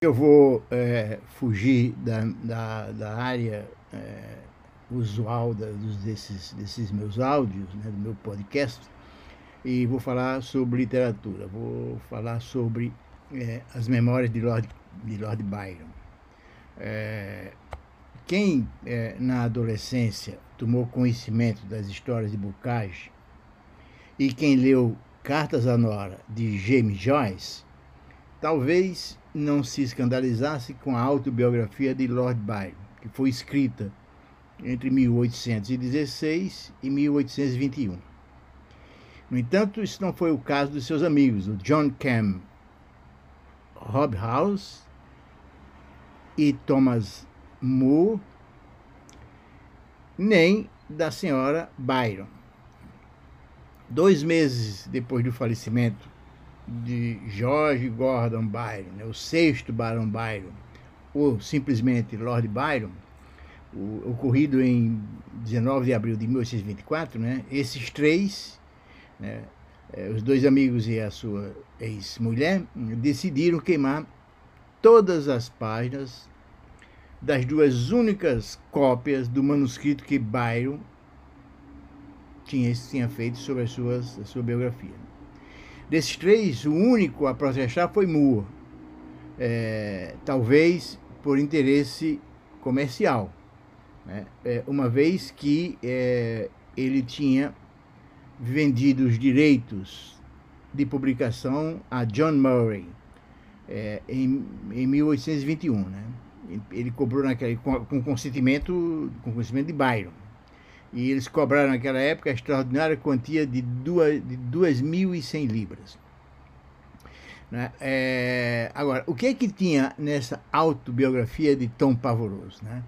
Eu vou é, fugir da, da, da área é, usual da, dos, desses, desses meus áudios, né, do meu podcast, e vou falar sobre literatura. Vou falar sobre é, as memórias de Lord, de Lord Byron. É, quem é, na adolescência tomou conhecimento das histórias de Bocage e quem leu Cartas à Nora de James Joyce, talvez não se escandalizasse com a autobiografia de Lord Byron, que foi escrita entre 1816 e 1821. No entanto, isso não foi o caso dos seus amigos, o John Cam Hobhouse e Thomas Moore, nem da senhora Byron. Dois meses depois do falecimento de George Gordon Byron, né, o sexto Barão Byron, ou simplesmente Lord Byron, o, ocorrido em 19 de abril de 1824, né, esses três, né, eh, os dois amigos e a sua ex-mulher, decidiram queimar todas as páginas das duas únicas cópias do manuscrito que Byron tinha, tinha feito sobre as suas, a sua biografia. Desses três, o único a protestar foi Moore, é, talvez por interesse comercial, né? é, uma vez que é, ele tinha vendido os direitos de publicação a John Murray é, em, em 1821, né? Ele cobrou naquele, com, com consentimento, com consentimento de Byron. E eles cobraram naquela época a extraordinária quantia de 2.100 libras. Né? É, agora, o que é que tinha nessa autobiografia de tão pavoroso? Né?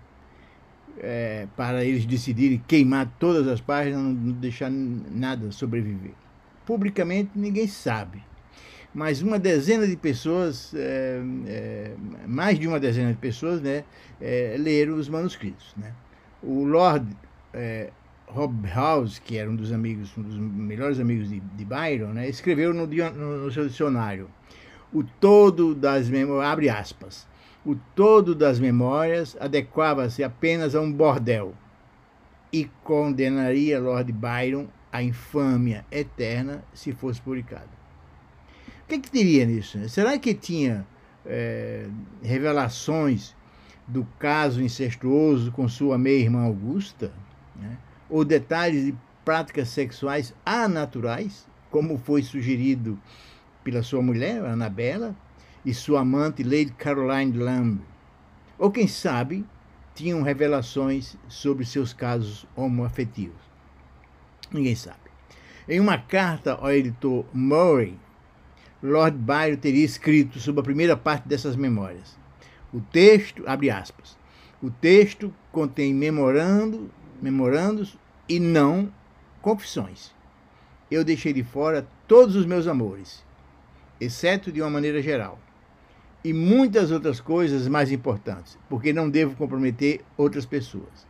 É, para eles decidirem queimar todas as páginas, não deixar nada sobreviver. Publicamente ninguém sabe mas uma dezena de pessoas, é, é, mais de uma dezena de pessoas, né, é, leram os manuscritos. Né? O Lord é, Hobhouse, que era um dos amigos, um dos melhores amigos de, de Byron, né, escreveu no, no, seu dicionário o todo das memórias, abre aspas, o todo das memórias adequava-se apenas a um bordel e condenaria Lord Byron à infâmia eterna se fosse publicado que, que teria nisso? Né? Será que tinha é, revelações do caso incestuoso com sua meia-irmã Augusta? Né? Ou detalhes de práticas sexuais anaturais, como foi sugerido pela sua mulher, Anabela, e sua amante, Lady Caroline Lamb? Ou quem sabe, tinham revelações sobre seus casos homoafetivos? Ninguém sabe. Em uma carta ao editor Murray, Lord Byron teria escrito sobre a primeira parte dessas memórias. O texto, abre aspas, o texto contém memorando, memorandos e não confissões. Eu deixei de fora todos os meus amores, exceto de uma maneira geral, e muitas outras coisas mais importantes, porque não devo comprometer outras pessoas.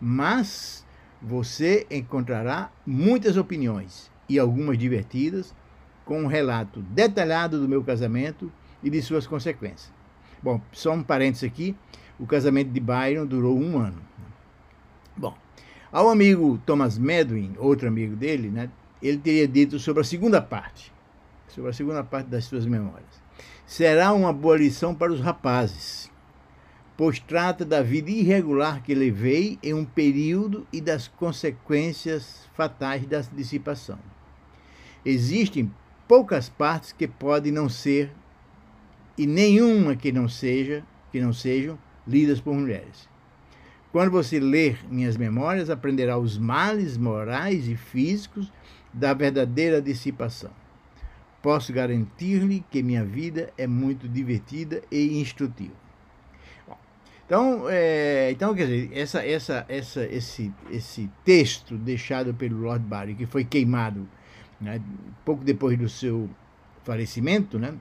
Mas você encontrará muitas opiniões, e algumas divertidas, com um relato detalhado do meu casamento e de suas consequências. Bom, só um parênteses aqui: o casamento de Byron durou um ano. Bom, ao amigo Thomas Medwin, outro amigo dele, né, ele teria dito sobre a segunda parte, sobre a segunda parte das suas memórias. Será uma boa lição para os rapazes, pois trata da vida irregular que levei em um período e das consequências fatais da dissipação. Existem poucas partes que podem não ser e nenhuma que não seja, que não sejam lidas por mulheres. Quando você ler minhas memórias, aprenderá os males morais e físicos da verdadeira dissipação. Posso garantir-lhe que minha vida é muito divertida e instrutiva. Então, é, então quer dizer, essa, essa, essa, esse, esse texto deixado pelo Lord Byron, que foi queimado né, pouco depois do seu falecimento, né,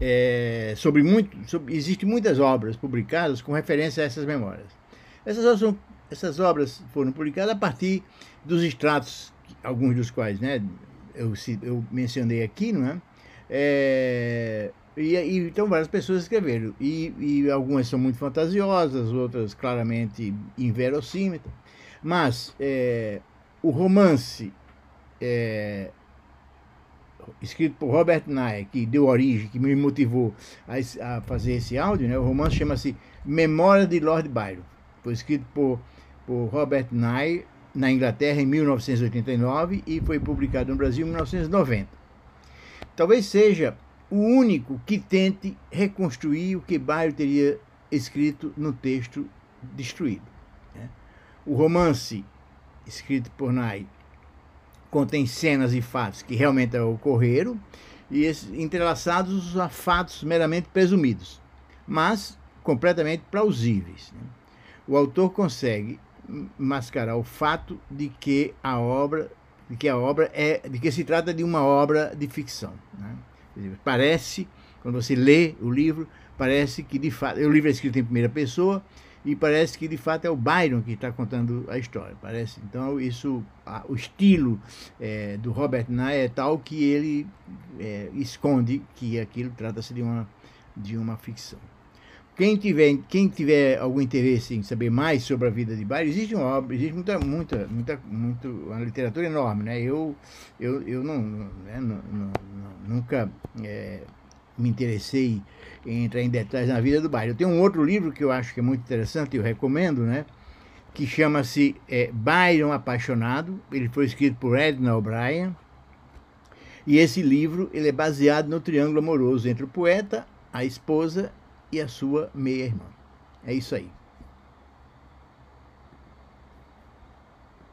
é, sobre muito, sobre, existem muitas obras publicadas com referência a essas memórias. Essas obras, essas obras foram publicadas a partir dos extratos, alguns dos quais né, eu, eu mencionei aqui, não é? é E, e, então várias pessoas escreveram. E, e, algumas são muito fantasiosas, outras claramente inverossímeis. Mas é, o romance é, escrito por Robert Nye, que deu origem, que me motivou a, a fazer esse áudio, né? o romance chama-se Memória de Lord Byron. Foi escrito por, por Robert Nye na Inglaterra em 1989 e foi publicado no Brasil em 1990. Talvez seja o único que tente reconstruir o que Byron teria escrito no texto destruído. Né? O romance, escrito por Nye, contém cenas e fatos que realmente ocorreram e entrelaçados a fatos meramente presumidos, mas completamente plausíveis. Né? O autor consegue mascarar o fato de que a obra de que a obra é de que se trata de uma obra de ficção. Né? Parece quando você lê o livro parece que de fato o livro é escrito em primeira pessoa e parece que de fato é o Byron que está contando a história. Parece então isso, a, o estilo é, do Robert Nye é tal que ele é, esconde que aquilo trata-se de uma de uma ficção. Quem tiver, quem tiver algum interesse em saber mais sobre a vida de Byron, existe uma obra, existe muita, muita, muita, muito, uma literatura enorme, né? Eu, eu, eu não, né, não, não, nunca é, me interessei em entrar em detalhes na vida do bairro. Eu tenho um outro livro que eu acho que é muito interessante, eu recomendo, né? Que chama-se é, Byron Apaixonado. Ele foi escrito por Edna O'Brien. E esse livro ele é baseado no triângulo amoroso entre o poeta, a esposa e a sua meia-irmã. É isso aí.